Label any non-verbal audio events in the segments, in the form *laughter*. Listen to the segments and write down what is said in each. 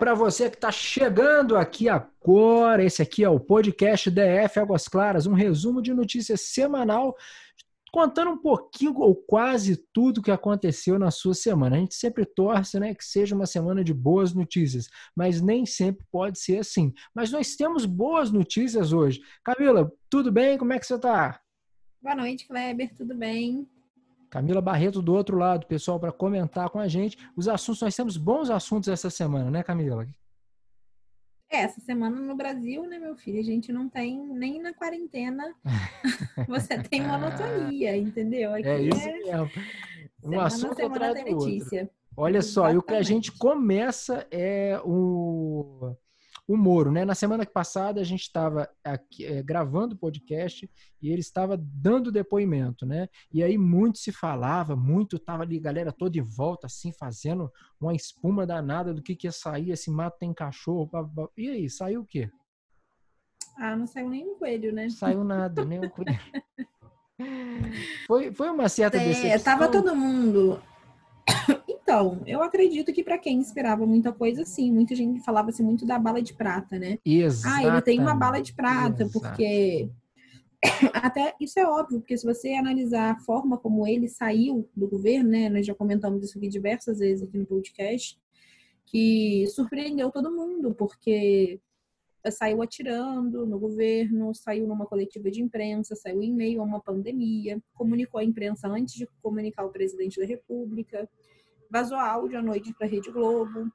Para você que está chegando aqui agora. Esse aqui é o podcast DF Águas Claras, um resumo de notícias semanal, contando um pouquinho ou quase tudo que aconteceu na sua semana. A gente sempre torce, né, que seja uma semana de boas notícias, mas nem sempre pode ser assim. Mas nós temos boas notícias hoje. Camila, tudo bem? Como é que você está? Boa noite, Kleber. Tudo bem? Camila Barreto do outro lado, pessoal, para comentar com a gente os assuntos. Nós temos bons assuntos essa semana, né, Camila? É, essa semana no Brasil, né, meu filho? A gente não tem nem na quarentena. *laughs* você tem monotonia, entendeu? Aqui é isso é... mesmo. Um semana, assunto semana atrás do outro. Olha só, Exatamente. e o que a gente começa é o o Moro, né? Na semana passada a gente estava é, gravando o podcast e ele estava dando depoimento, né? E aí muito se falava, muito tava ali, galera toda em volta, assim, fazendo uma espuma danada do que, que ia sair, esse mato tem cachorro. Blá, blá. E aí, saiu o quê? Ah, não saiu nem um coelho, né? Saiu nada, nem um coelho. *laughs* foi, foi uma certa é, decepção. Tava todo mundo então, eu acredito que para quem esperava muita coisa, sim. Muita gente falava assim muito da bala de prata, né? Exato. Ah, ele tem uma bala de prata, Exato. porque *coughs* até isso é óbvio, porque se você analisar a forma como ele saiu do governo, né? Nós já comentamos isso aqui diversas vezes aqui no podcast, que surpreendeu todo mundo, porque saiu atirando no governo, saiu numa coletiva de imprensa, saiu em meio a uma pandemia, comunicou à imprensa antes de comunicar ao presidente da República vazou áudio à noite para a Rede Globo.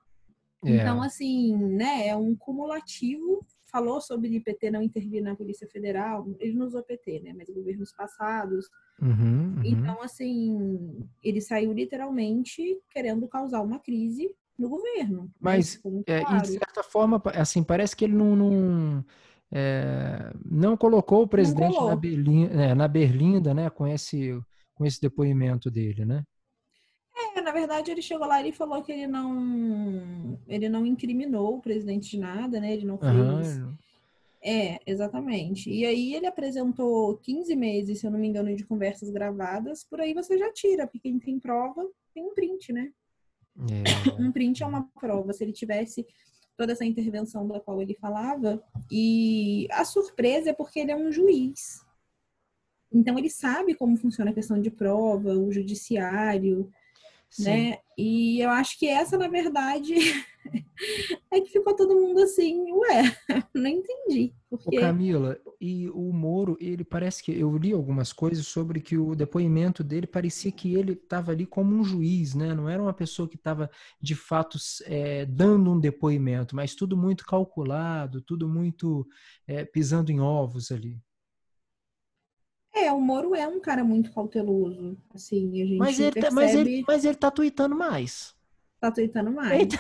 É. Então, assim, né, é um cumulativo. Falou sobre o PT não intervir na Polícia Federal, ele não usou PT, né, mas governos passados. Uhum, uhum. Então, assim, ele saiu literalmente querendo causar uma crise no governo. Né, mas, é, claro. de certa forma, assim, parece que ele não, não, é, não colocou o presidente na, berlinda, é, na berlinda, né, com esse, com esse depoimento dele, né? Na verdade, ele chegou lá e falou que ele não, ele não incriminou o presidente de nada, né? Ele não fez. Uhum. É, exatamente. E aí ele apresentou 15 meses, se eu não me engano, de conversas gravadas. Por aí você já tira, porque quem tem prova tem um print, né? É. Um print é uma prova. Se ele tivesse toda essa intervenção da qual ele falava, e a surpresa é porque ele é um juiz. Então ele sabe como funciona a questão de prova, o judiciário, né? E eu acho que essa, na verdade, *laughs* é que ficou todo mundo assim, ué, *laughs* não entendi. Porque... Ô Camila, e o Moro, ele parece que eu li algumas coisas sobre que o depoimento dele parecia que ele estava ali como um juiz, né? Não era uma pessoa que estava de fato é, dando um depoimento, mas tudo muito calculado, tudo muito é, pisando em ovos ali. É, o Moro é um cara muito cauteloso. Assim, a gente mas ele, percebe... Tá, mas ele, mas ele tá tweetando mais. Tá tweetando mais. Eita.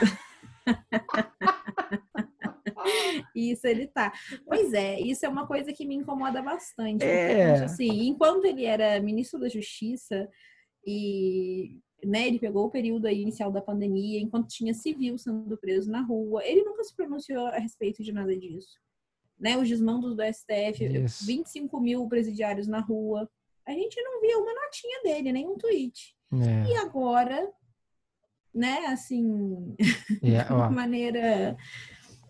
*laughs* isso ele tá. Pois é, isso é uma coisa que me incomoda bastante. É. Porque, assim, enquanto ele era ministro da Justiça e né, ele pegou o período inicial da pandemia, enquanto tinha civil sendo preso na rua, ele nunca se pronunciou a respeito de nada disso né, os desmandos do STF, Isso. 25 mil presidiários na rua. A gente não via uma notinha dele, nem um tweet. É. E agora, né, assim, yeah, *laughs* de uma maneira.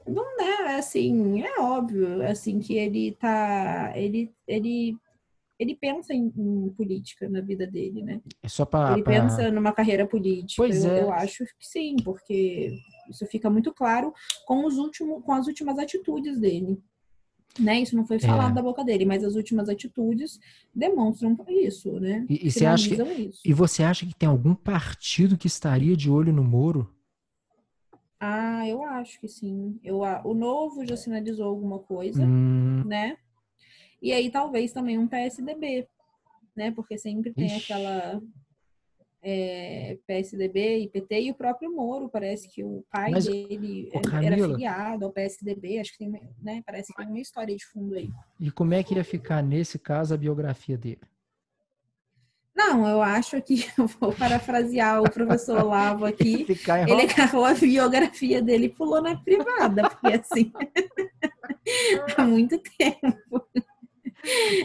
Não, né, assim, é óbvio, assim, que ele tá. Ele, ele, ele pensa em, em política na vida dele, né? É só pra, ele pra... pensa numa carreira política. Pois eu, é. eu acho que sim, porque isso fica muito claro com, os últimos, com as últimas atitudes dele né? Isso não foi falado é. da boca dele, mas as últimas atitudes demonstram isso, né? E, e você acha que, isso. e você acha que tem algum partido que estaria de olho no Moro? Ah, eu acho que sim. Eu, o Novo já sinalizou alguma coisa, hum. né? E aí talvez também um PSDB, né? Porque sempre tem Ixi. aquela é, PSDB e PT, e o próprio Moro, parece que o pai Mas, dele era filiado ao PSDB, acho que tem, né, parece que tem uma história de fundo aí. E como é que ia ficar, nesse caso, a biografia dele? Não, eu acho que, *laughs* eu vou parafrasear o professor Lavo *laughs* aqui, ele agarrou a biografia dele e pulou na privada, porque assim, *laughs* há muito tempo.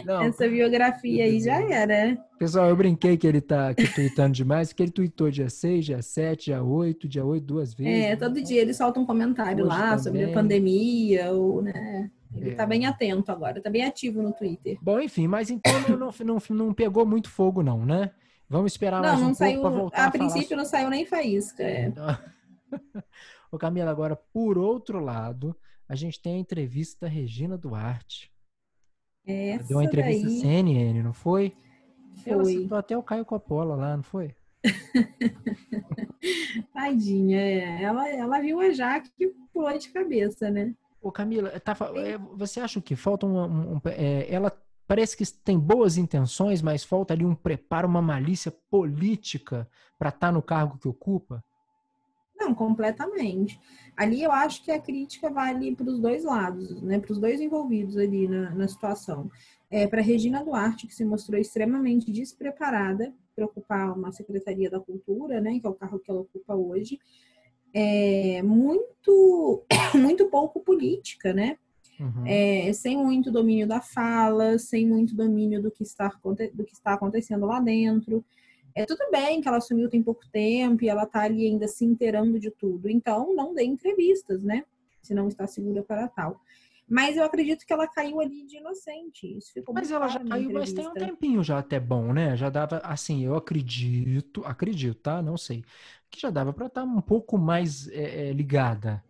Não. Essa biografia aí já era. Pessoal, eu brinquei que ele tá aqui tweetando demais, porque ele tweetou dia 6, dia 7, dia 8, dia 8 duas vezes. É, né? todo dia ele solta um comentário Hoje lá também. sobre a pandemia, ou, né? Ele é. tá bem atento agora, tá bem ativo no Twitter. Bom, enfim, mas então não, não, não, pegou muito fogo, não, né? Vamos esperar não, mais um não saiu, pouco voltar a, a princípio sobre... não saiu nem faísca. É. *laughs* Ô Camila, agora, por outro lado, a gente tem a entrevista da Regina Duarte. Essa Deu uma entrevista daí... CNN, não foi? Foi. Ela citou até o Caio Coppola lá, não foi? *laughs* Tadinha, é. ela, ela viu a Jaque e pulou de cabeça, né? Ô Camila, tá, é, você acha que falta um, um, um é, ela parece que tem boas intenções, mas falta ali um preparo, uma malícia política para estar tá no cargo que ocupa? Não, completamente. Ali eu acho que a crítica vale para os dois lados, né? Para os dois envolvidos ali na, na situação. É, para Regina Duarte, que se mostrou extremamente despreparada para ocupar uma Secretaria da Cultura, né? Que é o carro que ela ocupa hoje. É, muito, *coughs* muito pouco política, né? Uhum. É, sem muito domínio da fala, sem muito domínio do que, está, do que está acontecendo lá dentro. É tudo bem que ela assumiu tem pouco tempo e ela tá ali ainda se inteirando de tudo. Então, não dê entrevistas, né? Se não está segura para tal. Mas eu acredito que ela caiu ali de inocente. Isso ficou Mas ela já caiu, mas tem um tempinho já até bom, né? Já dava, assim, eu acredito, acredito, tá? Não sei. Que já dava para estar tá um pouco mais é, é, ligada.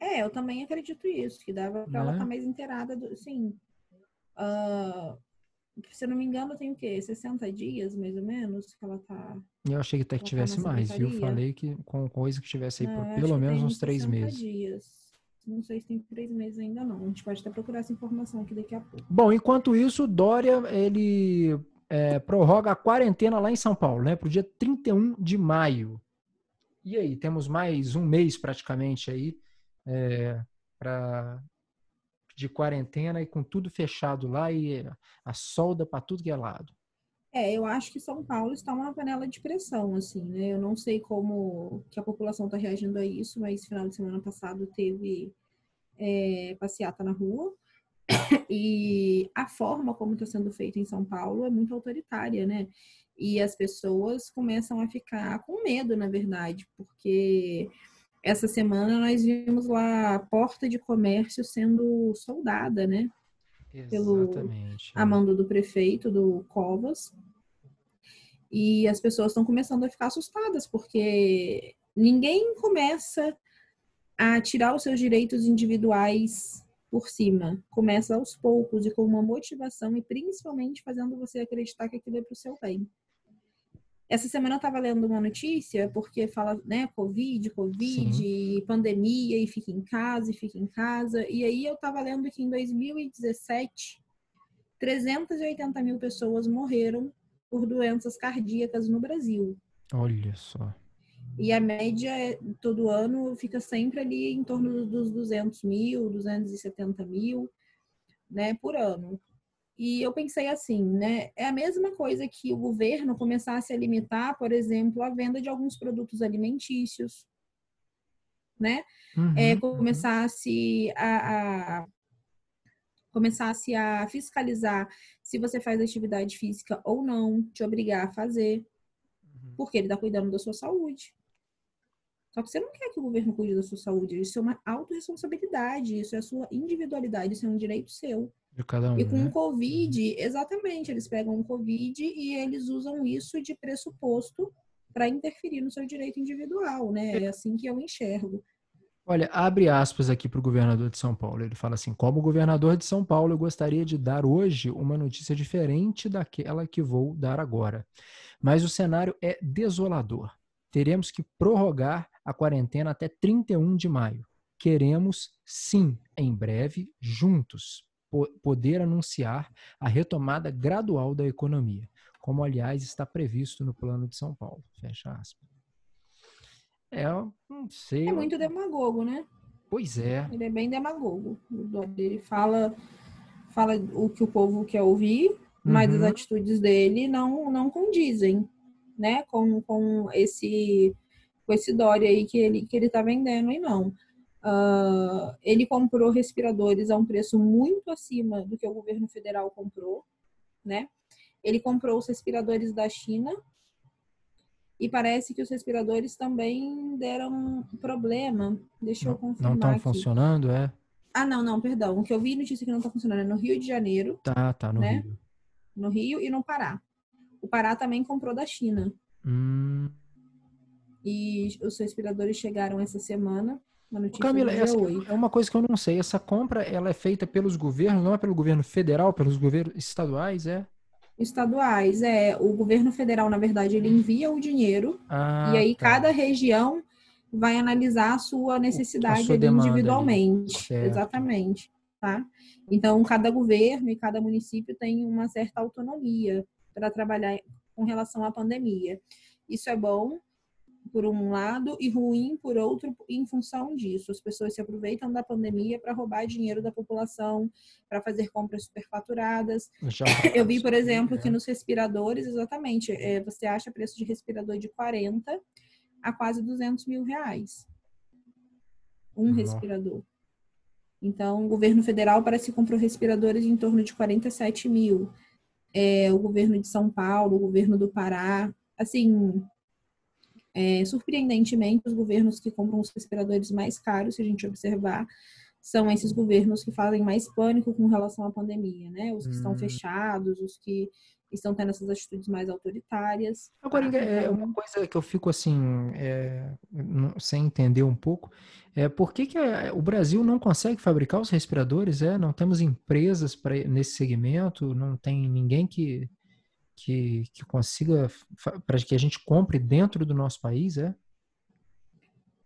É, eu também acredito isso, que dava para ela estar tá mais inteirada, do, sim. Uh, se eu não me engano, tem o quê? 60 dias, mais ou menos, que ela tá. Eu achei que até que tá tivesse mais, viu? Falei que com coisa que tivesse aí não, por pelo menos uns três meses. Dias. Não sei se tem três meses ainda não. A gente pode até procurar essa informação aqui daqui a pouco. Bom, enquanto isso, Dória, ele é, prorroga a quarentena lá em São Paulo, né? Para o dia 31 de maio. E aí, temos mais um mês praticamente aí é, para de quarentena e com tudo fechado lá e a solda para tudo que é lado. É, eu acho que São Paulo está uma panela de pressão, assim, né? Eu não sei como que a população está reagindo a isso, mas final de semana passado teve é, passeata na rua *coughs* e a forma como está sendo feito em São Paulo é muito autoritária, né? E as pessoas começam a ficar com medo, na verdade, porque essa semana nós vimos lá a porta de comércio sendo soldada, né? Exatamente. Pelo amando do prefeito, do Covas. E as pessoas estão começando a ficar assustadas, porque ninguém começa a tirar os seus direitos individuais por cima. Começa aos poucos e com uma motivação e principalmente fazendo você acreditar que aquilo é para o seu bem. Essa semana eu estava lendo uma notícia, porque fala, né, Covid, Covid, Sim. pandemia, e fica em casa, e fica em casa. E aí eu estava lendo que em 2017, 380 mil pessoas morreram por doenças cardíacas no Brasil. Olha só. E a média todo ano fica sempre ali em torno dos 200 mil, 270 mil, né, por ano. E eu pensei assim, né? É a mesma coisa que o governo começasse a limitar, por exemplo, a venda de alguns produtos alimentícios, né? Uhum, é, uhum. começasse a, a, começasse a fiscalizar se você faz atividade física ou não, te obrigar a fazer, uhum. porque ele está cuidando da sua saúde. Só que você não quer que o governo cuide da sua saúde, isso é uma autorresponsabilidade, isso é a sua individualidade, isso é um direito seu. De cada um, e com né? o Covid, exatamente, eles pegam o Covid e eles usam isso de pressuposto para interferir no seu direito individual, né? É assim que eu enxergo. Olha, abre aspas aqui para o governador de São Paulo. Ele fala assim: como governador de São Paulo, eu gostaria de dar hoje uma notícia diferente daquela que vou dar agora. Mas o cenário é desolador. Teremos que prorrogar a quarentena até 31 de maio. Queremos, sim, em breve, juntos, poder anunciar a retomada gradual da economia, como aliás está previsto no plano de São Paulo. Fecha aspas. É, não sei. É muito demagogo, né? Pois é. Ele é bem demagogo. Ele fala, fala o que o povo quer ouvir, mas uhum. as atitudes dele não, não condizem, né? Com, com esse com esse Dória aí que ele que ele tá vendendo e não. Uh, ele comprou respiradores a um preço muito acima do que o governo federal comprou, né? Ele comprou os respiradores da China e parece que os respiradores também deram problema. Deixa eu confirmar. Não estão funcionando, é? Ah, não, não, perdão. O que eu vi notícia que não está funcionando é no Rio de Janeiro. Tá, tá, no né? Rio. No Rio e no Pará. O Pará também comprou da China. Hum. E os respiradores chegaram essa semana. Camila, essa é uma coisa que eu não sei. Essa compra ela é feita pelos governos, não é pelo governo federal, pelos governos estaduais, é? Estaduais, é. O governo federal, na verdade, ele envia o dinheiro ah, e aí tá. cada região vai analisar a sua necessidade a sua individualmente. Exatamente. Tá? Então, cada governo e cada município tem uma certa autonomia para trabalhar com relação à pandemia. Isso é bom, por um lado e ruim por outro em função disso. As pessoas se aproveitam da pandemia para roubar dinheiro da população, para fazer compras superfaturadas. Já, *coughs* Eu vi, por exemplo, que nos respiradores, exatamente, é, você acha preço de respirador de 40 a quase 200 mil reais. Um respirador. Então, o governo federal parece que comprou respiradores em torno de 47 mil. É, o governo de São Paulo, o governo do Pará, assim, é, surpreendentemente, os governos que compram os respiradores mais caros, se a gente observar, são esses governos que fazem mais pânico com relação à pandemia, né? Os que hum. estão fechados, os que estão tendo essas atitudes mais autoritárias. Agora, tá? é uma coisa que eu fico assim, é, sem entender um pouco, é por que, que o Brasil não consegue fabricar os respiradores? É, não temos empresas para nesse segmento, não tem ninguém que que, que consiga, para que a gente compre dentro do nosso país, é?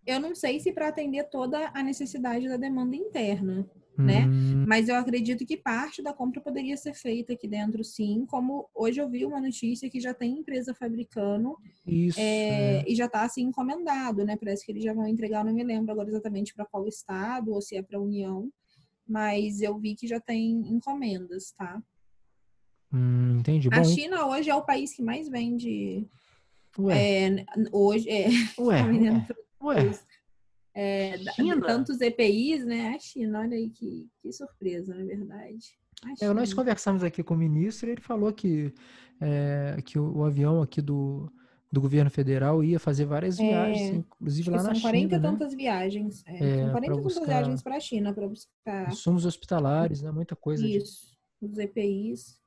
Eu não sei se para atender toda a necessidade da demanda interna, né? Hum. Mas eu acredito que parte da compra poderia ser feita aqui dentro, sim. Como hoje eu vi uma notícia que já tem empresa fabricando Isso, é, é. e já está assim encomendado, né? Parece que eles já vão entregar, não me lembro agora exatamente para qual estado ou se é para a União, mas eu vi que já tem encomendas, tá? Hum, entendi. A China hoje é o país que mais vende. Ué. É, hoje é. *laughs* Ué. ué. É, China? tantos EPIs, né? A China, olha aí que, que surpresa, na verdade. É, nós conversamos aqui com o ministro e ele falou que, é, que o, o, avião aqui do, do governo federal ia fazer várias é, viagens, inclusive lá na China. São 40 e né? tantas viagens. É, é são 40 tantas viagens para a China para buscar. Insumos hospitalares, né? Muita coisa. Isso, de... os EPIs.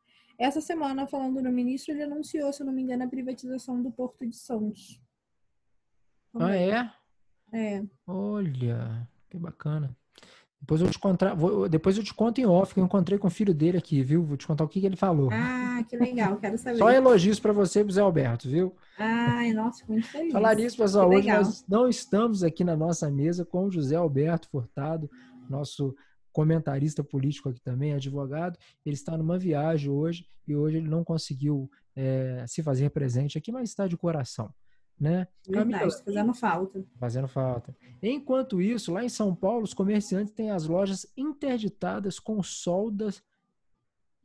Essa semana, falando no ministro, ele anunciou, se eu não me engano, a privatização do Porto de Santos. Ah, é? É. Olha, que bacana. Depois eu te contar, vou, depois eu te conto em off, que eu encontrei com o filho dele aqui, viu? Vou te contar o que, que ele falou. Ah, que legal, quero saber. Só elogios para você Zé Alberto, viu? Ai, nossa, muito feliz. Falar nisso, pessoal, hoje nós não estamos aqui na nossa mesa com o José Alberto Furtado, nosso comentarista político aqui também, advogado. Ele está numa viagem hoje e hoje ele não conseguiu é, se fazer presente aqui, mas está de coração. Né? Camila, fazendo falta. Fazendo falta. Enquanto isso, lá em São Paulo, os comerciantes têm as lojas interditadas com soldas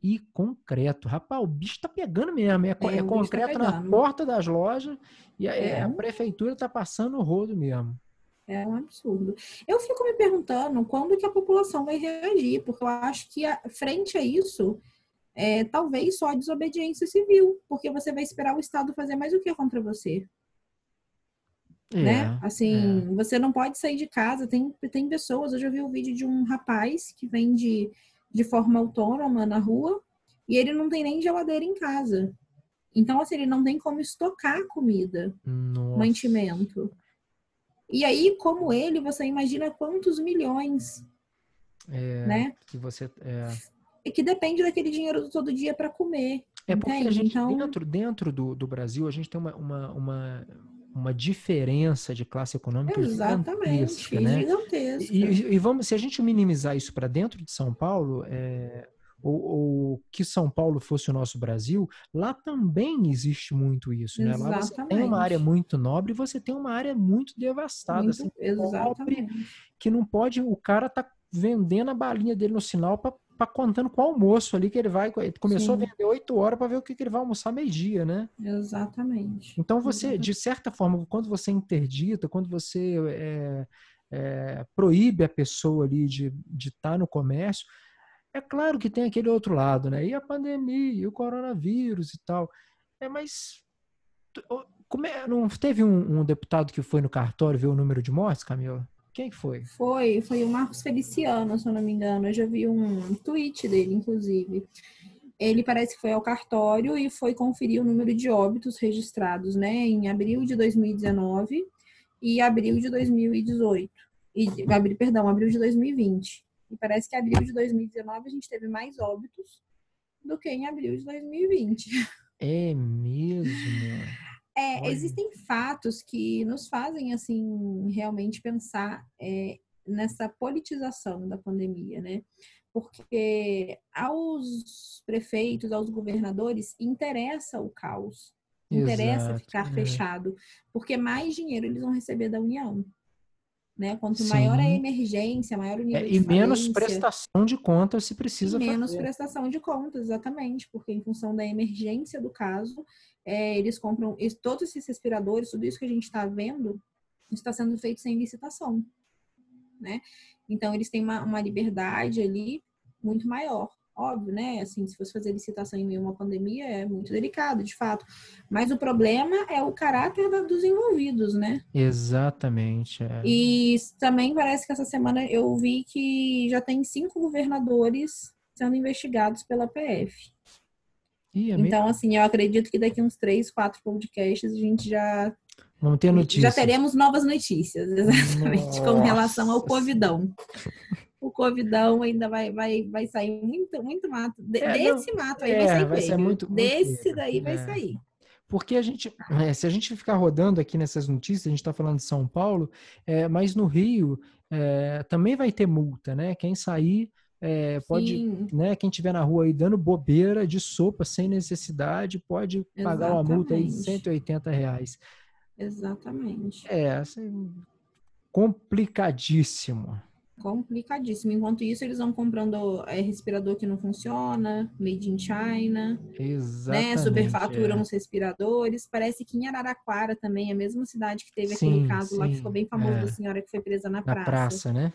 e concreto. Rapaz, o bicho tá pegando mesmo. É, é, é tá concreto tá na porta das lojas e a, é. a prefeitura tá passando o rodo mesmo. É um absurdo. Eu fico me perguntando quando que a população vai reagir, porque eu acho que a, frente a isso, é, talvez só a desobediência civil, porque você vai esperar o Estado fazer mais o que contra você. É, né? Assim, é. você não pode sair de casa. Tem, tem pessoas, eu já vi um vídeo de um rapaz que vende de forma autônoma na rua e ele não tem nem geladeira em casa. Então, assim, ele não tem como estocar comida, Nossa. mantimento. E aí, como ele, você imagina quantos milhões, é, né? Que você é... E que depende daquele dinheiro do todo dia para comer. É porque entende? a gente então... dentro dentro do, do Brasil a gente tem uma, uma, uma, uma diferença de classe econômica Exatamente, gigantesca, né? gigantesca. E, e, vamos, se a gente minimizar isso para dentro de São Paulo, é, ou, ou, que São Paulo fosse o nosso Brasil, lá também existe muito isso, né? Lá você tem uma área muito nobre e você tem uma área muito devastada, muito, assim, pobre, que não pode, o cara tá vendendo a balinha dele no sinal para para contando com o almoço ali que ele vai. Ele começou Sim. a vender oito horas para ver o que, que, ele vai almoçar meio-dia, né? Exatamente. Então você, Exatamente. de certa forma, quando você interdita, quando você é, é, proíbe a pessoa ali de estar de tá no comércio. É claro que tem aquele outro lado, né? E a pandemia, e o coronavírus e tal. É, mas é, não teve um, um, deputado que foi no cartório ver o número de mortes, Camila? Quem foi? Foi, foi o Marcos Feliciano, se eu não me engano. Eu já vi um tweet dele, inclusive. Ele parece que foi ao cartório e foi conferir o número de óbitos registrados, né, em abril de 2019 e abril de 2018. E, abril, perdão, abril de 2020. E parece que abril de 2019 a gente teve mais óbitos do que em abril de 2020. É mesmo? É, existem fatos que nos fazem, assim, realmente pensar é, nessa politização da pandemia, né? Porque aos prefeitos, aos governadores, interessa o caos. Interessa Exato, ficar é. fechado, porque mais dinheiro eles vão receber da União. Né? Quanto Sim. maior a emergência, maior o nível é, de E menos prestação de contas se precisa menos fazer. prestação de contas, exatamente, porque em função da emergência do caso, é, eles compram todos esses respiradores, tudo isso que a gente está vendo, está sendo feito sem licitação, né? Então, eles têm uma, uma liberdade ali muito maior óbvio, né? Assim, se fosse fazer licitação em meio a uma pandemia, é muito delicado, de fato. Mas o problema é o caráter da, dos envolvidos, né? Exatamente. É. E também parece que essa semana eu vi que já tem cinco governadores sendo investigados pela PF. Ih, é então, assim, eu acredito que daqui uns três, quatro podcasts a gente já Vamos ter notícias. Já teremos novas notícias, *laughs* exatamente, Nossa. com relação ao Covidão o Covidão ainda vai, vai, vai sair muito, muito mato. De, é, desse não, mato aí é, vai sair vai ser muito, muito Desse daí vai é. sair. Porque a gente, é, se a gente ficar rodando aqui nessas notícias, a gente está falando de São Paulo, é, mas no Rio é, também vai ter multa, né? Quem sair é, pode, Sim. né? Quem tiver na rua aí dando bobeira de sopa sem necessidade pode pagar Exatamente. uma multa aí de 180 reais. Exatamente. É, assim, complicadíssimo complicadíssimo. Enquanto isso, eles vão comprando é, respirador que não funciona, made in China. Né? Exatamente. Né? Superfaturam é. os respiradores. Parece que em Araraquara também, a mesma cidade que teve sim, aquele caso sim, lá que ficou bem famoso é. da senhora que foi presa na, na praça. praça, né?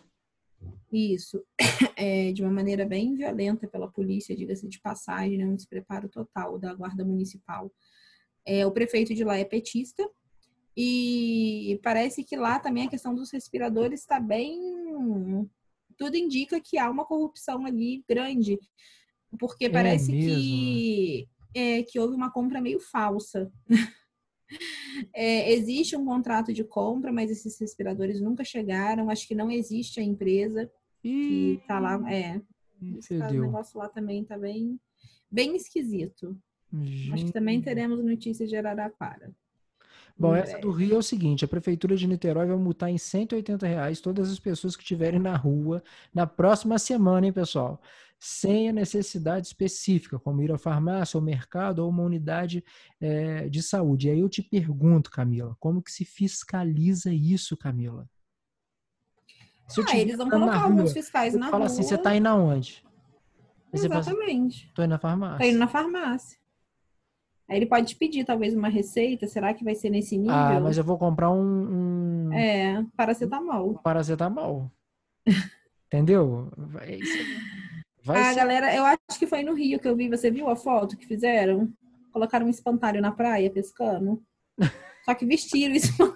Isso. *coughs* É, de uma maneira bem violenta pela polícia, diga-se de passagem, né? um despreparo total da guarda municipal. É, o prefeito de lá é petista, e parece que lá também a questão dos respiradores está bem. Tudo indica que há uma corrupção ali grande, porque é parece que, é, que houve uma compra meio falsa. *laughs* É, existe um contrato de compra, mas esses respiradores nunca chegaram. Acho que não existe a empresa que está lá. É, esse negócio lá também está bem, bem esquisito. Gente. Acho que também teremos notícias de Araraquara. Bom, essa do Rio é o seguinte: a Prefeitura de Niterói vai multar em 180 reais todas as pessoas que estiverem na rua na próxima semana, hein, pessoal? Sem a necessidade específica, como ir à farmácia, ao mercado ou uma unidade é, de saúde. E aí eu te pergunto, Camila, como que se fiscaliza isso, Camila? Se ah, eles vão colocar rua, alguns fiscais na fala rua. assim, você tá indo aonde? Exatamente. Tô indo na farmácia. Tô indo na farmácia. Aí ele pode pedir talvez uma receita, será que vai ser nesse nível? Ah, mas eu vou comprar um. um... É, paracetamol. Um paracetamol. *laughs* Entendeu? Vai, vai ah, ser... galera, eu acho que foi no Rio que eu vi. Você viu a foto que fizeram? Colocaram um espantalho na praia pescando. *laughs* Só que vestiram o espantalho.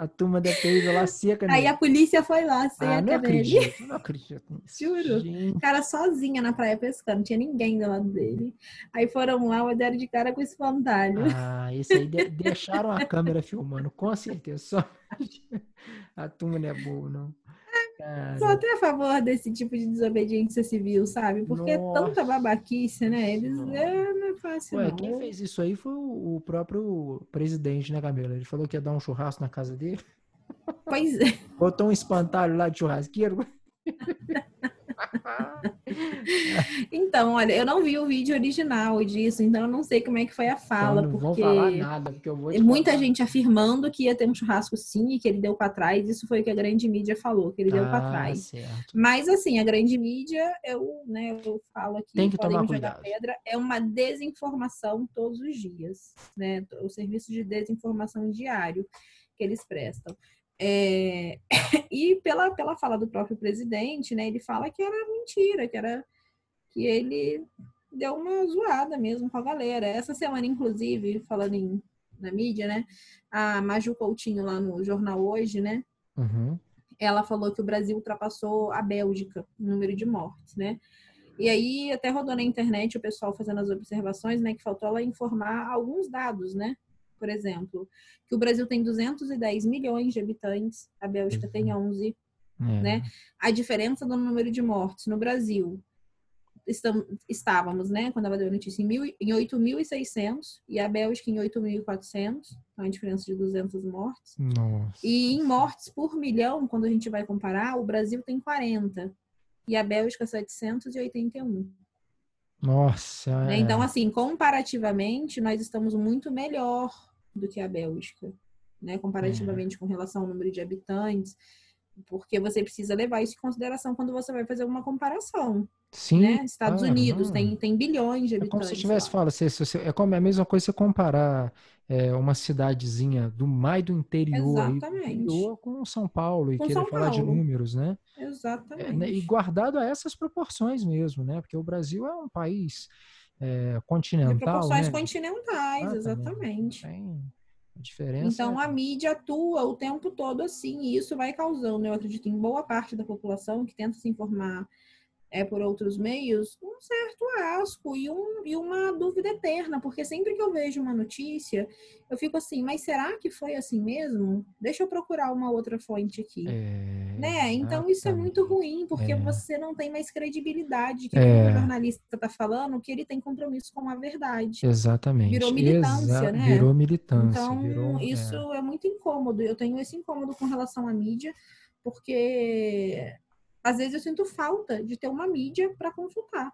A turma da PIB lá seca. Aí a polícia foi lá, seca ah, não acredito, não acredito. Juro. Gente. Cara sozinha na praia pescando, não tinha ninguém do lado dele. Aí foram lá, olharam de cara com esse espantalho. Ah, esse aí de deixaram a câmera filmando, com certeza. Só... *laughs* A turma não é boa, não. Cara. Sou até a favor desse tipo de desobediência civil, sabe? Porque Nossa. é tanta babaquice, né? Eles é, não é fácil. Ué, não. quem fez isso aí foi o próprio presidente, né, Camila? Ele falou que ia dar um churrasco na casa dele. Pois é. Botou um espantalho lá de churrasqueiro. *laughs* *laughs* então, olha, eu não vi o vídeo original disso, então eu não sei como é que foi a fala, então, não porque vou falar nada, porque eu vou muita falar. gente afirmando que ia ter um churrasco sim e que ele deu para trás. Isso foi o que a grande mídia falou, que ele ah, deu para trás. Certo. Mas assim, a grande mídia, eu, né, eu falo aqui, tem que tomar cuidado. Pedra, é uma desinformação todos os dias, né? O serviço de desinformação diário que eles prestam. É... *laughs* e pela, pela fala do próprio presidente, né, ele fala que era mentira, que era que ele deu uma zoada mesmo com a galera. Essa semana, inclusive, falando em, na mídia, né, a Maju Coutinho lá no jornal hoje, né, uhum. ela falou que o Brasil ultrapassou a Bélgica no número de mortes, né? E aí até rodou na internet o pessoal fazendo as observações, né, que faltou ela informar alguns dados, né? Por exemplo, que o Brasil tem 210 milhões de habitantes, a Bélgica uhum. tem 11, é. né? A diferença do número de mortes no Brasil estamos, estávamos, né, quando ela deu a notícia, em, mil, em 8.600 e a Bélgica em 8.400, então a diferença de 200 mortes. Nossa. E em mortes por milhão, quando a gente vai comparar, o Brasil tem 40 e a Bélgica 781. Nossa. Né? Então, assim, comparativamente, nós estamos muito melhor do que a Bélgica, né? Comparativamente é. com relação ao número de habitantes porque você precisa levar isso em consideração quando você vai fazer uma comparação. Sim. Né? Estados ah, Unidos tem, tem bilhões de habitantes. É como se tivesse, fala, se, se, é como é a mesma coisa você comparar é, uma cidadezinha do mais do interior, Exatamente. interior com São Paulo e com querer São falar Paulo. de números, né? Exatamente. É, né? E guardado a essas proporções mesmo, né? Porque o Brasil é um país é, continental. De proporções né? continentais, exatamente. Tem, diferença então, é... a mídia atua o tempo todo assim, e isso vai causando, eu acredito, em boa parte da população que tenta se informar é, por outros meios, um certo asco e, um, e uma dúvida eterna, porque sempre que eu vejo uma notícia, eu fico assim, mas será que foi assim mesmo? Deixa eu procurar uma outra fonte aqui. É, né? Então isso é muito ruim, porque é. você não tem mais credibilidade que é. o jornalista está falando, que ele tem compromisso com a verdade. Exatamente. Virou militância, Exa né? Virou militância. Então, virou, isso é. é muito incômodo. Eu tenho esse incômodo com relação à mídia, porque às vezes eu sinto falta de ter uma mídia para consultar.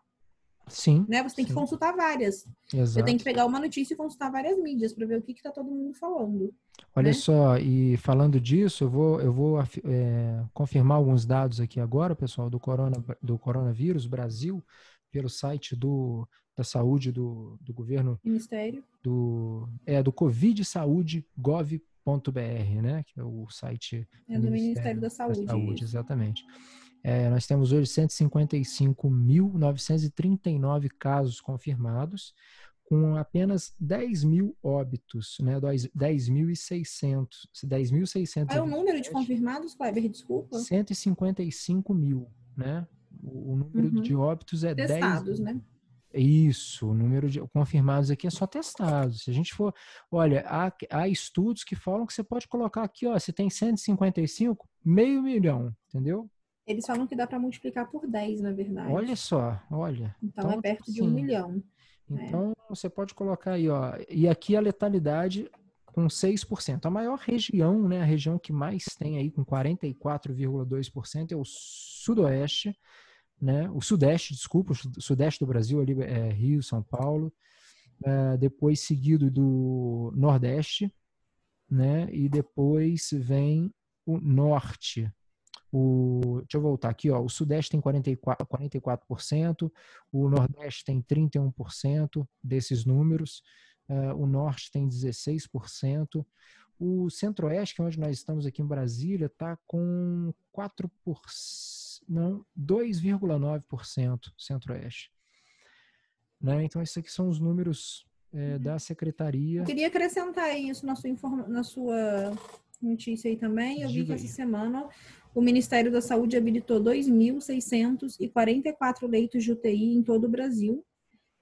Sim. Né? Você tem sim. que consultar várias. Exato. Você tem que pegar uma notícia e consultar várias mídias para ver o que está todo mundo falando. Olha né? só, e falando disso, eu vou, eu vou é, confirmar alguns dados aqui agora, pessoal, do, corona, do coronavírus Brasil, pelo site do, da saúde do, do governo. Ministério. Do, é, do Covid Saúde Gov .br, né? Que é o site é do Ministério, Ministério da Saúde. Da saúde exatamente. É, nós temos hoje 155.939 casos confirmados, com apenas 10 mil óbitos, né? 10.600. 10.600. Ah, é o número de confirmados, Kleber? Desculpa. 155 mil, né? O, número uhum. de óbitos é Testados, 10 né? Isso, o número de confirmados aqui é só testados. Se a gente for, olha, há, há estudos que falam que você pode colocar aqui, ó, você tem 155, meio milhão, entendeu? Eles falam que dá para multiplicar por 10, na verdade. Olha só, olha. Então, então é perto de um milhão. Né? Então, é. você pode colocar aí, ó, e aqui a letalidade com 6%. A maior região, né, a região que mais tem aí com 44,2% é o sudoeste, né? O Sudeste, desculpa, o Sudeste do Brasil, ali é Rio, São Paulo, é, depois seguido do Nordeste, né? E depois vem o Norte. O, deixa eu voltar aqui, ó. O Sudeste tem 44%, 44% o Nordeste tem 31% desses números, é, o Norte tem 16%. O Centro-Oeste, que é onde nós estamos aqui em Brasília, está com 4%, não, 2,9% Centro-Oeste. Né? Então, esses aqui são os números é, da Secretaria. Eu queria acrescentar isso na sua, na sua notícia aí também. Eu Diga vi que aí. essa semana o Ministério da Saúde habilitou 2.644 leitos de UTI em todo o Brasil.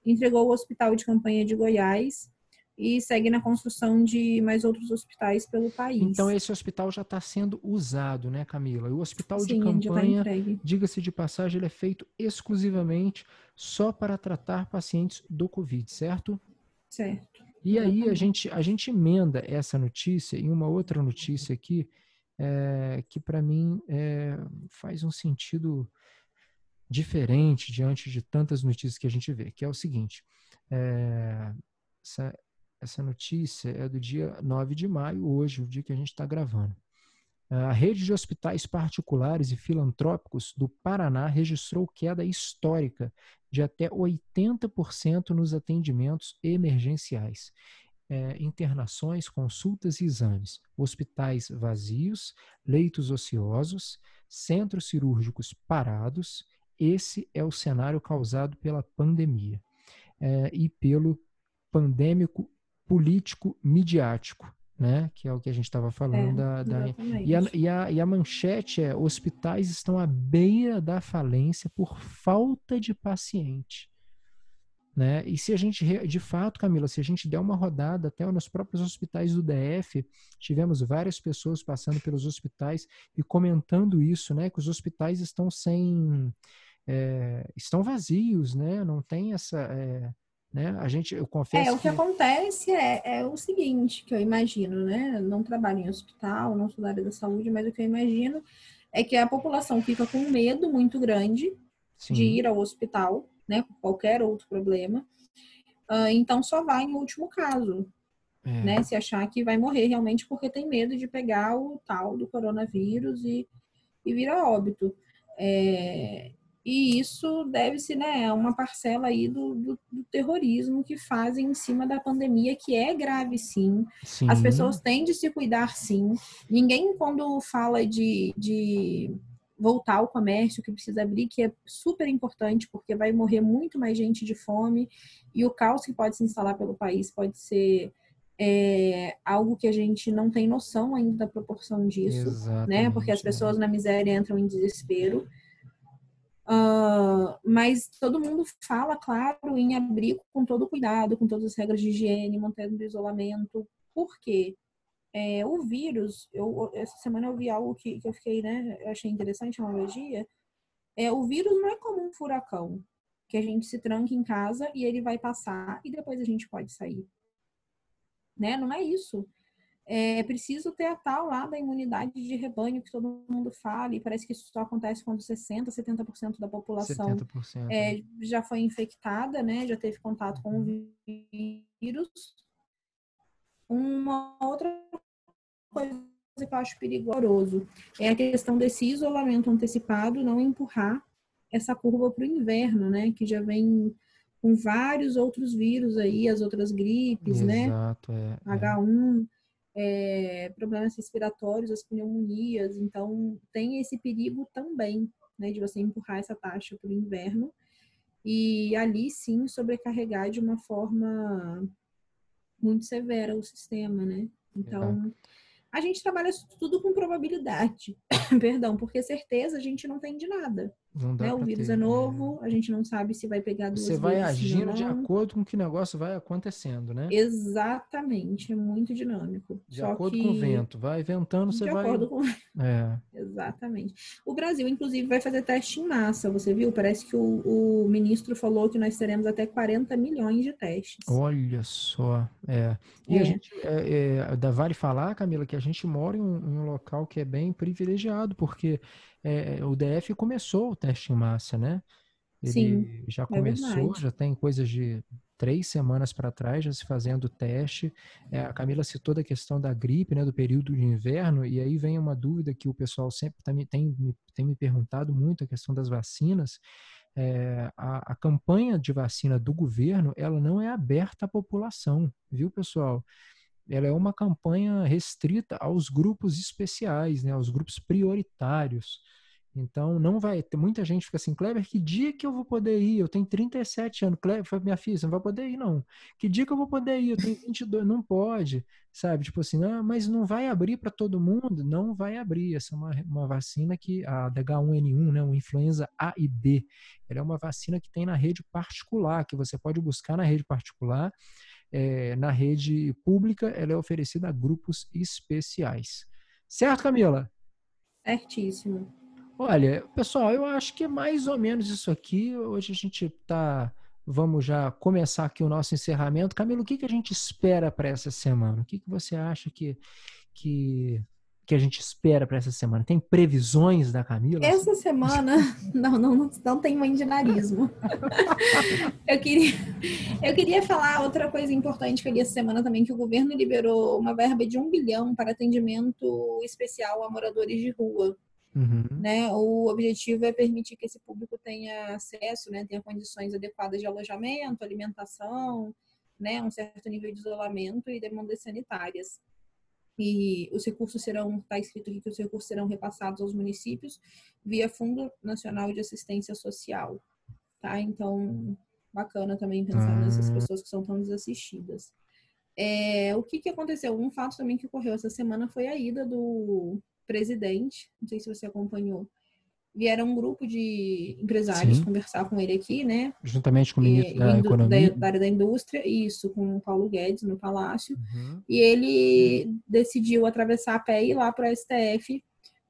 Entregou o Hospital de Campanha de Goiás e segue na construção de mais outros hospitais pelo país. Então esse hospital já está sendo usado, né, Camila? O hospital Sim, de tá campanha, tá diga-se de passagem, ele é feito exclusivamente só para tratar pacientes do Covid, certo? Certo. E aí a gente a gente emenda essa notícia em uma outra notícia aqui é, que para mim é, faz um sentido diferente diante de tantas notícias que a gente vê, que é o seguinte: é, essa, essa notícia é do dia 9 de maio, hoje, o dia que a gente está gravando. A rede de hospitais particulares e filantrópicos do Paraná registrou queda histórica de até 80% nos atendimentos emergenciais. é, internações, consultas e exames, hospitais vazios, leitos ociosos, centros cirúrgicos parados. Esse é o cenário causado pela pandemia é, e pelo pandêmico político midiático, né? Que é o que a gente estava falando. É, da, da... E, a, e, a, e a manchete é: hospitais estão à beira da falência por falta de paciente. Né? E se a gente, de fato, Camila, se a gente der uma rodada até nos próprios hospitais do DF, tivemos várias pessoas passando pelos hospitais e comentando isso, né? Que os hospitais estão sem. É, estão vazios, né? Não tem essa. É, né? A gente, eu confesso. É, o que, que... acontece é, é, o seguinte, que eu imagino, né? não trabalho em hospital, não sou da área da saúde, mas o que eu imagino é que a população fica com medo muito grande Sim. de ir ao hospital, né? Por qualquer outro problema. Uh, então só vai em último caso. É. Né, se achar que vai morrer realmente porque tem medo de pegar o tal do coronavírus e, e vir a óbito. É, e isso deve-se né, a uma parcela aí do, do, do, terrorismo que fazem em cima da pandemia, que é grave sim. sim. As pessoas têm de se cuidar sim. Ninguém, quando fala de, de voltar ao comércio, que precisa abrir, que é super importante, porque vai morrer muito mais gente de fome, e o caos que pode se instalar pelo país pode ser é, algo que a gente não tem noção ainda da proporção disso, Exatamente, né? Porque as pessoas na miséria entram em desespero. Uh, mas todo mundo fala, claro, em abrir com todo cuidado, com todas as regras de higiene, mantendo o isolamento. Por quê? É, o vírus, eu, essa semana eu vi algo que, que eu fiquei, né? Eu achei interessante a analogia. É, o vírus não é como um furacão, que a gente se tranca em casa e ele vai passar e depois a gente pode sair. Né? Não é isso é preciso ter a tal lá da imunidade de rebanho que todo mundo fala, e parece que isso só acontece quando 60%, 70% da população 70%. É, já foi infectada, né? Já teve contato com o uhum. vírus. Uma outra coisa que eu acho perigoso é a questão desse isolamento antecipado não empurrar essa curva para o inverno, né? Que já vem com vários outros vírus aí, as outras gripes, né? Exato, né? É, H1 é, problemas respiratórios, as pneumonias. Então, tem esse perigo também, né, de você empurrar essa taxa para o inverno e ali sim sobrecarregar de uma forma muito severa o sistema, né? Então, a gente trabalha tudo com probabilidade, *coughs* perdão, porque certeza a gente não tem de nada. Né? O vírus ter, é novo, é. a gente não sabe se vai pegar duas Você vai agindo de acordo com o que o negócio vai acontecendo, né? Exatamente, é muito dinâmico. De Só acordo que... com o vento, vai ventando, você de vai... De acordo com... *laughs* É. *laughs* Exatamente. O Brasil, inclusive, vai fazer teste em massa, você viu? Parece que o, o ministro falou que nós teremos até 40 milhões de testes. Olha só, é. E é. a gente, é, é, vale falar, Camila, que a gente mora em um, em um local que é bem privilegiado, porque é, o DF começou o teste em massa, né? Ele Sim, já é começou, é já tem coisas de três semanas para trás já se fazendo o teste. É, a Camila citou da questão da gripe, né, do período de inverno, e aí vem uma dúvida que o pessoal sempre tem, tem, tem me perguntado muito, a questão das vacinas. É, a, a, campanha de vacina do governo, ela não é aberta à população, viu, pessoal? Ela é uma campanha restrita aos grupos especiais, né, aos grupos prioritários. Então, não vai ter. Muita gente fica assim, Kleber, que dia que eu vou poder ir? Eu tenho 37 anos. Kleber, minha filha, você não vai poder ir, não. Que dia que eu vou poder ir? Eu tenho 22. Não pode, sabe? Tipo assim, ah, mas não vai abrir para todo mundo? Não vai abrir. Essa é uma, uma vacina que, a H1N1, né, o influenza A e B, ela é uma vacina que tem na rede particular, que você pode buscar na rede particular. É, na rede pública, ela é oferecida a grupos especiais. Certo, Camila? Certíssimo. Olha, pessoal, eu acho que é mais ou menos isso aqui. Hoje a gente está. Vamos já começar aqui o nosso encerramento. Camilo, o que, que a gente espera para essa semana? O que, que você acha que, que, que a gente espera para essa semana? Tem previsões da Camila? Essa semana, *laughs* não, não, não, tem mandinarismo. *laughs* eu, queria, eu queria falar outra coisa importante que eu li essa semana também, que o governo liberou uma verba de um bilhão para atendimento especial a moradores de rua. Uhum. Né? O objetivo é permitir que esse público tenha acesso, né? tenha condições adequadas de alojamento, alimentação, né, um certo nível de isolamento e demandas sanitárias. E os recursos serão, está escrito aqui que os recursos serão repassados aos municípios via Fundo Nacional de Assistência Social, tá? Então, bacana também pensar nessas ah. pessoas que são tão desassistidas. É, o que, que aconteceu? Um fato também que ocorreu essa semana foi a ida do presidente, não sei se você acompanhou, vieram um grupo de empresários Sim. conversar com ele aqui, né? Juntamente com o ministro e, da Economia. Da, da, área da indústria, isso, com o Paulo Guedes no Palácio. Uhum. E ele decidiu atravessar a pé e ir lá para o STF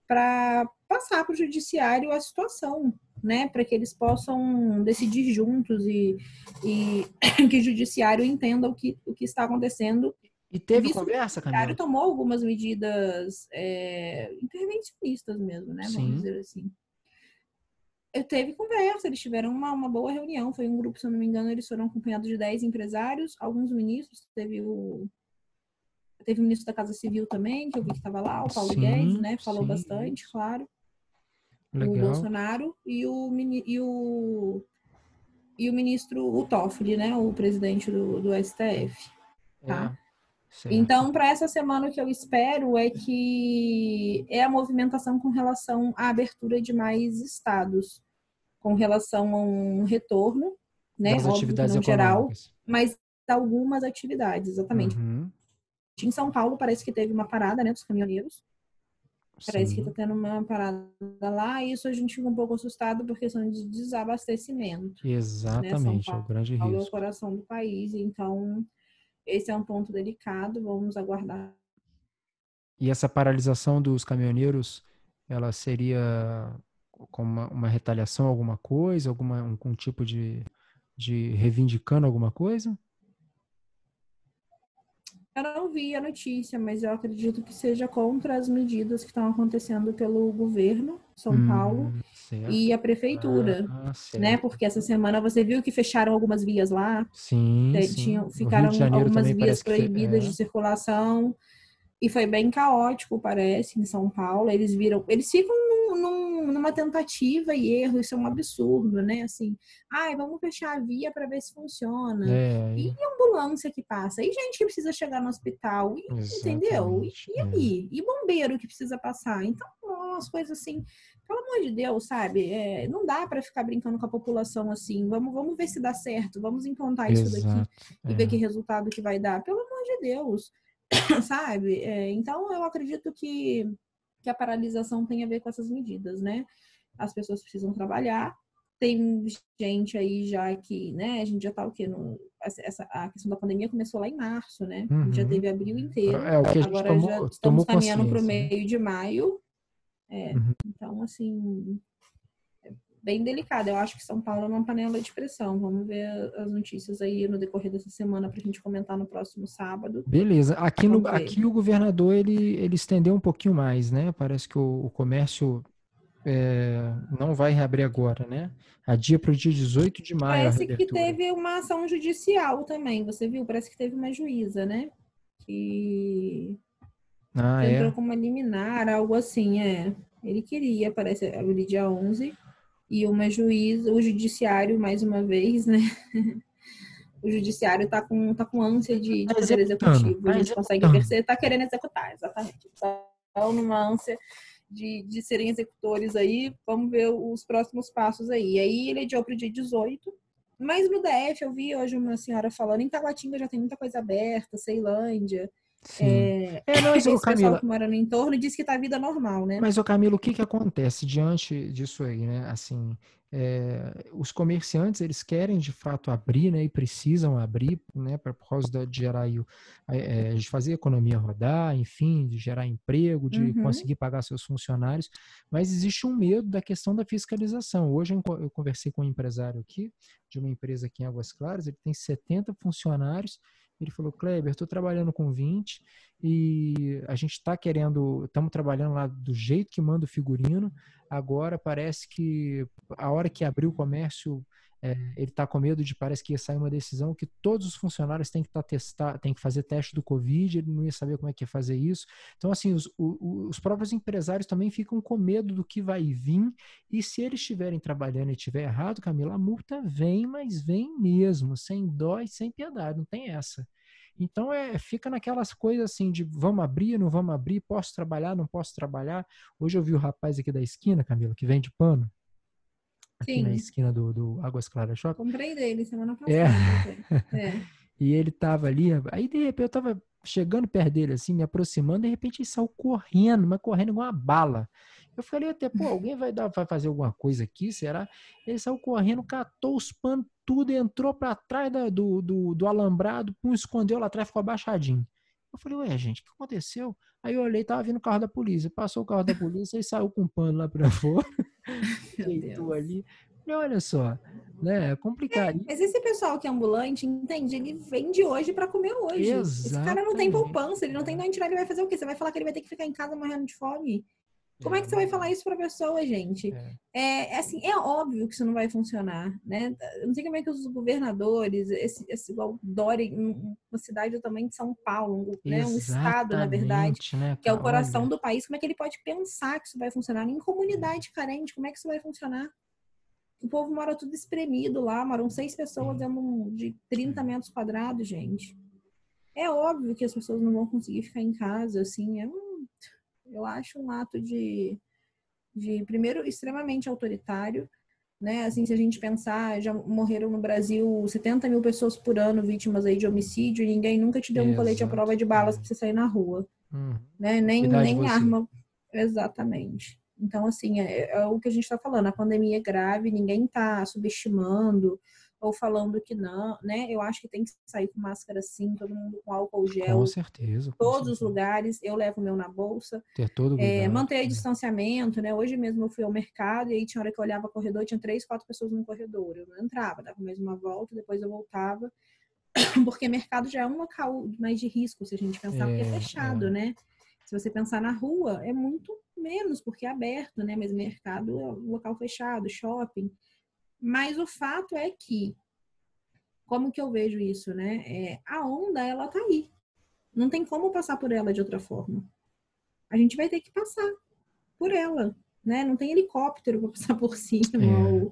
para passar para o judiciário a situação, né? Para que eles possam decidir juntos e, e *coughs* que o judiciário entenda o que, o que está acontecendo e teve conversa, Camila? O judiciário tomou algumas medidas é, intervencionistas mesmo, né? Vamos Sim. dizer assim teve conversa, eles tiveram uma, uma boa reunião. Foi um grupo, se eu não me engano, eles foram acompanhados de 10 empresários, alguns ministros, teve o. Teve o ministro da Casa Civil também, que eu vi que estava lá, o Paulo sim, Guedes, né? Falou sim. bastante, claro. Legal. O Bolsonaro e o, e o, e o ministro, o Toffoli, né? O presidente do, do STF. Tá? Então, para essa semana, o que eu espero é que é a movimentação com relação à abertura de mais estados com relação a um retorno, né? Das atividades geral, mas algumas atividades, exatamente. Uhum. Em São Paulo parece que teve uma parada, né, dos caminhoneiros. Parece Sim. que tá tendo uma parada lá, e isso a gente fica um pouco assustado por questão de desabastecimento. Né? Exatamente, né? é o grande Paulo risco. é o coração do país, então esse é um ponto delicado, vamos aguardar. E essa paralisação dos caminhoneiros, ela seria com uma, uma retaliação, alguma coisa, alguma, algum tipo de, de reivindicando alguma coisa? Eu não vi a notícia, mas eu acredito que seja contra as medidas que estão acontecendo pelo governo São hum, Paulo certo. e a prefeitura, ah, né? Porque essa semana você viu que fecharam algumas vias lá, sim, tinham, sim. ficaram algumas vias proibidas é. de circulação e foi bem caótico, parece, em São Paulo. Eles viram, eles ficam num, num numa tentativa e erro, isso é um absurdo, né? Assim, ai, vamos fechar a via para ver se funciona. É, e ambulância que passa, e gente que precisa chegar no hospital, e, entendeu? E, e é. aí? E bombeiro que precisa passar. Então, umas coisas assim, pelo amor de Deus, sabe? É, não dá para ficar brincando com a população assim. Vamos, vamos ver se dá certo, vamos implantar isso daqui e é. ver que resultado que vai dar. Pelo amor de Deus, *coughs* sabe? É, então, eu acredito que que a paralisação tem a ver com essas medidas, né? As pessoas precisam trabalhar. Tem gente aí já que, né? A gente já tá o quê? No, essa, a questão da pandemia começou lá em março, né? Uhum. Já teve abril inteiro. É, o que a gente Agora tomou, já estamos caminhando para o né? meio de maio. É, uhum. Então, assim, bem delicado. Eu acho que São Paulo é uma panela de pressão. Vamos ver as notícias aí no decorrer dessa semana para a gente comentar no próximo sábado. Beleza. Aqui, no, aqui o governador ele, ele estendeu um pouquinho mais, né? Parece que o, o comércio é, não vai reabrir agora, né? Adia para o dia 18 de maio. Parece que teve uma ação judicial também, você viu? Parece que teve uma juíza, né? Que ah, entrou é? como liminar, algo assim, é. Ele queria, parece, abrir dia 11 e uma juíza, o judiciário, mais uma vez, né? *laughs* o judiciário está com, tá com ânsia de, de tá poder executivo. A tá gente consegue perceber, está querendo executar, exatamente. Estão numa ânsia de, de serem executores aí. Vamos ver os próximos passos aí. Aí ele adiou para o dia 18. Mas no DF eu vi hoje uma senhora falando, em Taguatinga já tem muita coisa aberta, Ceilândia. É, é, não, mas, o Camila, que mora no entorno diz que está a vida normal, né? Mas, o Camilo, o que, que acontece diante disso aí, né? Assim, é, os comerciantes, eles querem, de fato, abrir, né? E precisam abrir, né? Pra, por causa de gerar, é, de fazer a economia rodar, enfim, de gerar emprego, de uhum. conseguir pagar seus funcionários. Mas existe um medo da questão da fiscalização. Hoje eu conversei com um empresário aqui, de uma empresa aqui em Águas Claras, ele tem 70 funcionários ele falou, Kleber, estou trabalhando com 20 e a gente está querendo, estamos trabalhando lá do jeito que manda o figurino. Agora parece que a hora que abrir o comércio é, ele está com medo de, parece que ia sair uma decisão que todos os funcionários têm que tá testar, têm que fazer teste do Covid, ele não ia saber como é que ia fazer isso. Então, assim, os, os, os próprios empresários também ficam com medo do que vai vir, e se eles estiverem trabalhando e tiver errado, Camila, a multa vem, mas vem mesmo, sem dó e sem piedade, não tem essa. Então é, fica naquelas coisas assim de vamos abrir, não vamos abrir, posso trabalhar, não posso trabalhar. Hoje eu vi o rapaz aqui da esquina, Camila, que vende pano. Aqui Sim. na esquina do, do Águas Claras Shopping. Comprei dele semana é. passada. É. *laughs* é. e ele tava ali, aí de repente eu tava chegando perto dele, assim, me aproximando, de repente ele saiu correndo, mas correndo igual uma bala. Eu falei até, pô, *laughs* alguém vai, dar, vai fazer alguma coisa aqui, será? Ele saiu correndo, catou os panos, tudo, entrou para trás da, do, do, do, alambrado, pum, escondeu lá atrás, ficou abaixadinho. Eu falei, ué, gente, o que aconteceu? Aí eu olhei, tava vindo o carro da polícia. Passou o carro da polícia e saiu com um pano lá pra fora. *laughs* Deitou ali. Falei, olha só, né? É complicado. É, mas esse pessoal que é ambulante, entende? Ele vende hoje para comer hoje. Exatamente. Esse cara não tem poupança, ele não tem de onde tirar, ele vai fazer o quê? Você vai falar que ele vai ter que ficar em casa morrendo de fome? Como é que você vai falar isso para pessoa, gente? É. é. É, assim, é óbvio que isso não vai funcionar, né? Eu não sei como é que os governadores, esse, esse igual Dória, uma cidade também de São Paulo, né? um estado, na verdade, né, que é o coração do país, como é que ele pode pensar que isso vai funcionar? Em comunidade carente, como é que isso vai funcionar? O povo mora tudo espremido lá, moram seis pessoas dentro de 30 metros quadrados, gente. É óbvio que as pessoas não vão conseguir ficar em casa, assim, é um eu acho um ato de, de primeiro, extremamente autoritário, né? Assim, se a gente pensar, já morreram no Brasil 70 mil pessoas por ano vítimas aí de homicídio e ninguém nunca te deu Exato. um colete à prova de balas para você sair na rua, uhum. né? Nem, nem arma. Exatamente. Então, assim, é, é, o que a gente está falando. A pandemia é grave, ninguém está subestimando ou falando que não, né? Eu acho que tem que sair com máscara sim, todo mundo com álcool gel. Com certeza. Com todos certeza. os lugares, eu levo o meu na bolsa. Ter todo é, Manter o distanciamento, né? Hoje mesmo eu fui ao mercado e aí tinha hora que eu olhava o corredor, tinha três, quatro pessoas no corredor. Eu não entrava, dava mais uma volta, depois eu voltava. *coughs* Porque mercado já é um local mais de risco, se a gente pensar, é, porque é fechado, é. né? Se você pensar na rua, é muito menos, porque é aberto, né? Mas mercado é um local fechado, shopping. Mas o fato é que, como que eu vejo isso, né? É, a onda, ela tá aí. Não tem como passar por ela de outra forma. A gente vai ter que passar por ela, né? Não tem helicóptero para passar por cima, é, ou, é.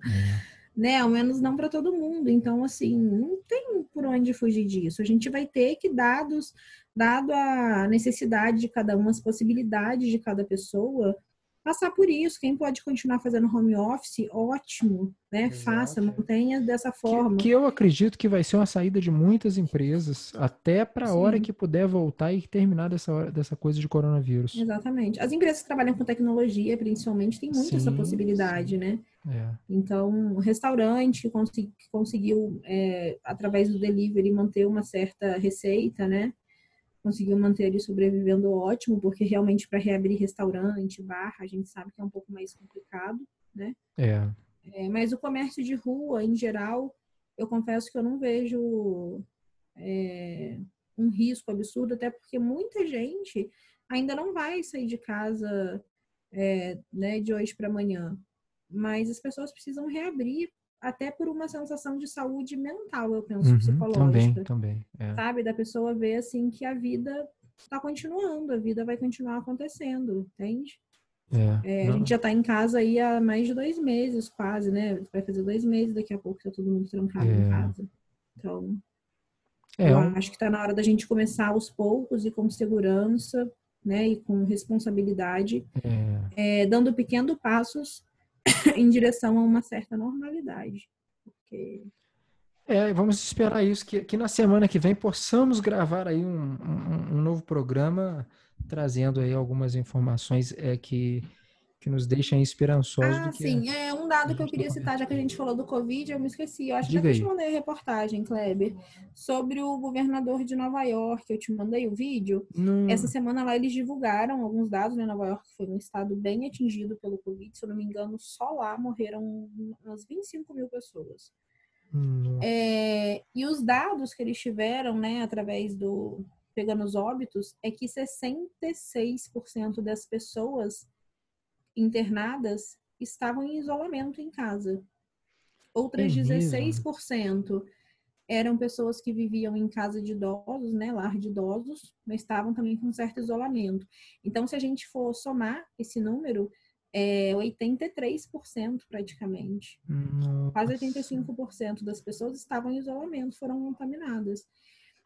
né? Ao menos não para todo mundo. Então, assim, não tem por onde fugir disso. A gente vai ter que, dados, dado a necessidade de cada uma, as possibilidades de cada pessoa, passar por isso. Quem pode continuar fazendo home office, ótimo, né? Exato. Faça, mantenha dessa forma. Que, que, eu acredito que vai ser uma saída de muitas empresas, até para a hora que puder voltar e terminar dessa, hora, dessa coisa de coronavírus. Exatamente. As empresas que trabalham com tecnologia, principalmente, têm muito sim, essa possibilidade, sim. né? É. Então, um restaurante que, consegui, que conseguiu, é, através do delivery, manter uma certa receita, né? Conseguiu manter ele sobrevivendo ótimo, porque realmente para reabrir restaurante, bar, a gente sabe que é um pouco mais complicado, né? É. é mas o comércio de rua, em geral, eu confesso que eu não vejo é, um risco absurdo, até porque muita gente ainda não vai sair de casa é, né, de hoje para amanhã. Mas as pessoas precisam reabrir até por uma sensação de saúde mental, eu penso, uhum, psicológica. Também, também. É. Sabe? Da pessoa ver assim que a vida está continuando, a vida vai continuar acontecendo, entende? É, é, a gente já está em casa aí há mais de dois meses, quase, né? Vai fazer dois meses daqui a pouco que tá todo mundo trancado em é. casa. Então, é, eu acho que está na hora da gente começar aos poucos e com segurança, né? E com responsabilidade, é. dando pequenos passos *coughs* em direção a uma certa normalidade. Porque... É, vamos esperar isso, que, que na semana que vem possamos gravar aí um, um, um novo programa trazendo aí algumas informações é, que que nos deixa esperançosos. Ah, sim. É, é um dado que eu queria citar, já que a gente falou do Covid, eu me esqueci. Eu acho Diga que eu te mandei a reportagem, Kleber, sobre o governador de Nova York. Eu te mandei o vídeo. Essa semana lá eles divulgaram alguns dados, né? Nova York foi um estado bem atingido pelo Covid. Se eu não me engano, só lá morreram umas 25 mil pessoas. É, e os dados que eles tiveram, né, através do pegando os óbitos, é que 66% das pessoas internadas estavam em isolamento em casa. outras é 16% eram pessoas que viviam em casa de idosos, né, lar de idosos, mas estavam também com certo isolamento. Então, se a gente for somar esse número, é 83% praticamente. Nossa. Quase 85% das pessoas estavam em isolamento, foram contaminadas.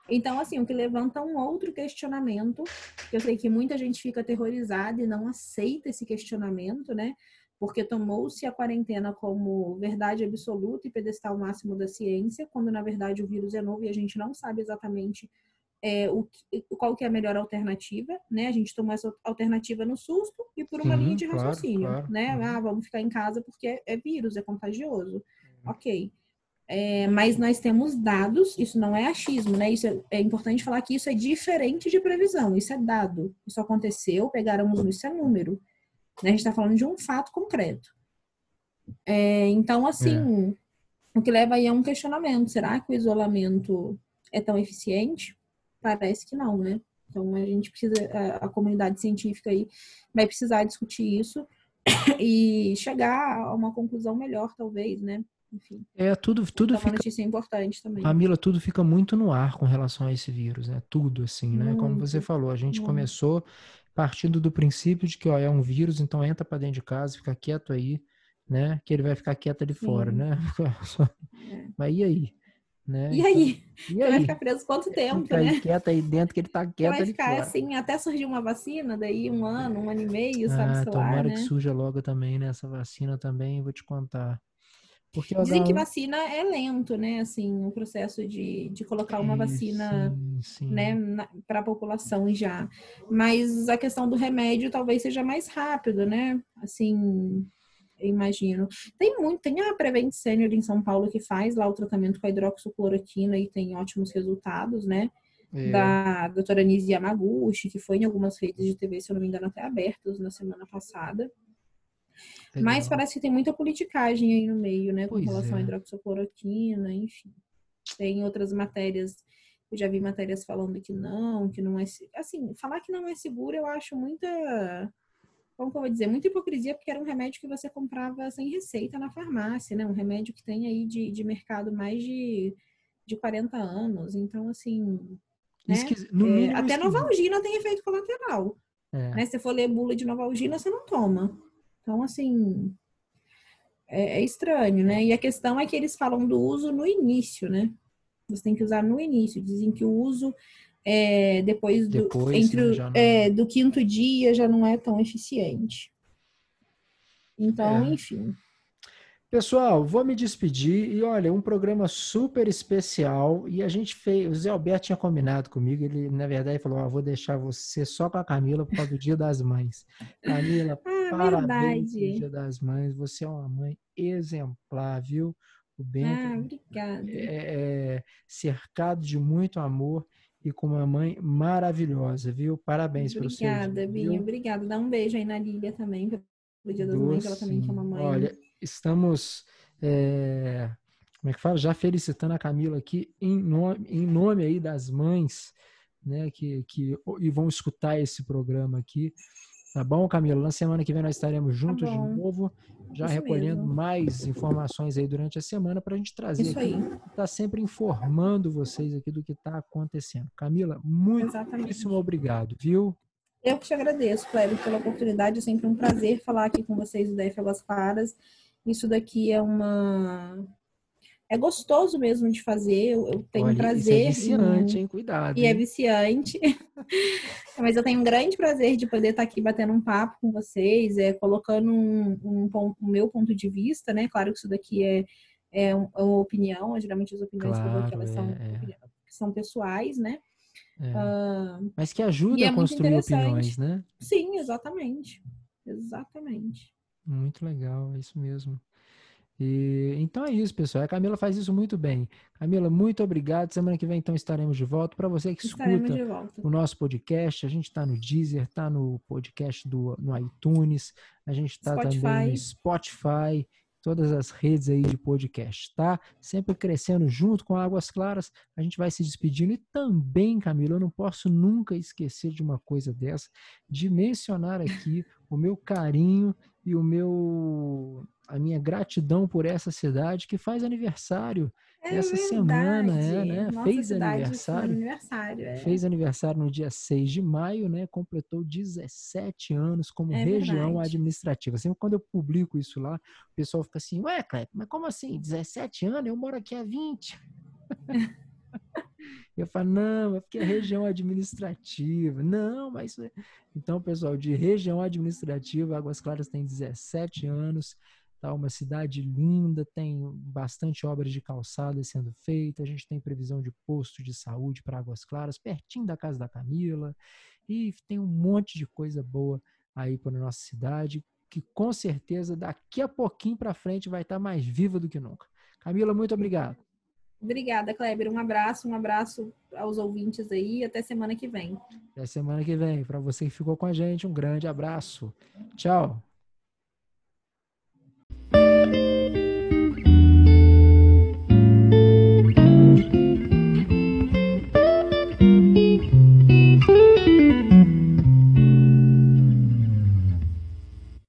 Então, assim, o que levanta um outro questionamento, que eu sei que muita gente fica aterrorizada e não aceita esse questionamento, né? Porque tomou-se a quarentena como verdade absoluta e pedestal máximo da ciência, quando na verdade o vírus é novo e a gente não sabe exatamente é, o, qual que é a melhor alternativa, né? A gente tomou essa alternativa no susto e por uma Sim, linha de raciocínio, claro, claro. né? Uhum. Ah, vamos ficar em casa porque é vírus, é contagioso. Uhum. Ok. É, mas nós temos dados, isso não é achismo, né? Isso é, é, importante falar que isso é diferente de previsão, isso é dado. Isso aconteceu, pegaram isso é número. Né? A gente está falando de um fato concreto. É, então, assim, é. o que leva aí a um questionamento: será que o isolamento é tão eficiente? Parece que não, né? Então a gente precisa, a, a comunidade científica aí vai precisar discutir isso *coughs* e chegar a uma conclusão melhor, talvez, né? Enfim. É, tudo, tudo então, fica. Uma notícia importante também. Camila, tudo fica muito no ar com relação a esse vírus, né? Tudo, assim, né? Muito, Como você falou, a gente muito. começou partindo do princípio de que, ó, é um vírus, então entra para dentro de casa, fica quieto aí, né? Que ele vai ficar quieto ali Sim. fora, né? É. *laughs* Mas e aí? Né? E aí? E aí? vai ficar preso quanto tempo, né? Aí quieto aí dentro que ele tá quieto Vai ficar fora. assim até surgir uma vacina, daí um ano, um ano e meio, sabe? Ah, tomara lá, né? que surja logo também, né? Essa vacina também, vou te contar. Porque Dizem que vacina é lento, né? Assim, o processo de, de colocar uma vacina sim, sim. né, para a população já. Mas a questão do remédio talvez seja mais rápido, né? Assim, eu imagino. Tem muito, tem a Prevent Senior em São Paulo que faz lá o tratamento com a hidroxicloroquina e tem ótimos resultados, né? É. Da doutora Nise Yamaguchi, que foi em algumas redes de TV, se eu não me engano, até abertas na semana passada. Legal. Mas parece que tem muita politicagem aí no meio, né? Com pois relação é. à hidroxicloroquina, enfim. Tem outras matérias, eu já vi matérias falando que não, que não é. Assim, falar que não é seguro eu acho muita. Como que eu vou dizer? Muita hipocrisia, porque era um remédio que você comprava sem receita na farmácia, né? Um remédio que tem aí de, de mercado mais de, de 40 anos. Então, assim. Né? É, até Novalgina tem efeito colateral. É. Né? Se for ler bula de Novalgina, você não toma. Então, assim, é, é, estranho, né? E a questão é que eles falam do uso no início, né? Você tem que usar no início. Dizem que o uso é, depois, do, depois, entre né, não... é, do quinto dia já não é tão eficiente. Então, é. enfim. Pessoal, vou me despedir e olha, um programa super especial e a gente fez, o Zé Alberto tinha combinado comigo, ele na verdade falou, ah, vou deixar você só com a Camila por causa do Dia das Mães. Camila, *laughs* ah, parabéns pelo Dia das Mães, você é uma mãe exemplar, viu? O Bento ah, obrigada. É, é cercado de muito amor e com uma mãe maravilhosa, viu? Parabéns para você. Obrigada, Binha, obrigada. Dá um beijo aí na Lília também, pelo Dia das Mães, ela também que é uma mãe. Olha, estamos, é, como é que fala? Já felicitando a Camila aqui em nome, em nome aí das mães, né, que, que e vão escutar esse programa aqui. Tá bom, Camila? Na semana que vem nós estaremos tá juntos tá de novo, já Isso recolhendo mesmo. mais informações aí durante a semana para a gente trazer Isso aqui. Tá sempre informando vocês aqui do que está acontecendo. Camila, muitíssimo obrigado, viu? Eu que te agradeço, Cléber, pela oportunidade. É sempre um prazer falar aqui com vocês do DF Águas Claras. Isso daqui é uma. É gostoso mesmo de fazer. Eu, eu tenho Olha, prazer. Isso é viciante, hein? Cuidado. E é hein? é viciante. *laughs* Mas eu tenho um grande prazer de poder estar aqui batendo um papo com vocês, é, colocando um, um, ponto, um meu ponto de vista, né? Claro que isso daqui é, é, é uma opinião, geralmente as opiniões claro, que eu dou elas são, é. são pessoais, né? É. Uh, Mas que ajuda é a construir opiniões, né? Sim, exatamente. Exatamente. Muito legal, é isso mesmo. E, então é isso, pessoal. A Camila faz isso muito bem. Camila, muito obrigado. Semana que vem, então, estaremos de volta. Para você que escuta o nosso podcast, a gente está no Deezer, está no podcast do, no iTunes, a gente está também no Spotify todas as redes aí de podcast, tá? Sempre crescendo junto com Águas Claras. A gente vai se despedindo e também, Camila, eu não posso nunca esquecer de uma coisa dessa, de mencionar aqui o meu carinho e o meu a minha gratidão por essa cidade que faz aniversário é essa verdade. semana, é, né? Nossa fez aniversário. aniversário é. Fez aniversário no dia 6 de maio, né? Completou 17 anos como é região verdade. administrativa. Sempre quando eu publico isso lá, o pessoal fica assim, ué, Cleber, mas como assim? 17 anos? Eu moro aqui há 20. *laughs* eu falo, não, é porque é região administrativa. Não, mas. É então, pessoal, de região administrativa, Águas Claras tem 17 anos. Tá uma cidade linda, tem bastante obras de calçada sendo feita, a gente tem previsão de posto de saúde para Águas Claras, pertinho da casa da Camila, e tem um monte de coisa boa aí para nossa cidade, que com certeza daqui a pouquinho para frente vai estar tá mais viva do que nunca. Camila, muito obrigado. Obrigada, Kleber. Um abraço, um abraço aos ouvintes aí. Até semana que vem. Até semana que vem. Para você que ficou com a gente, um grande abraço. Tchau.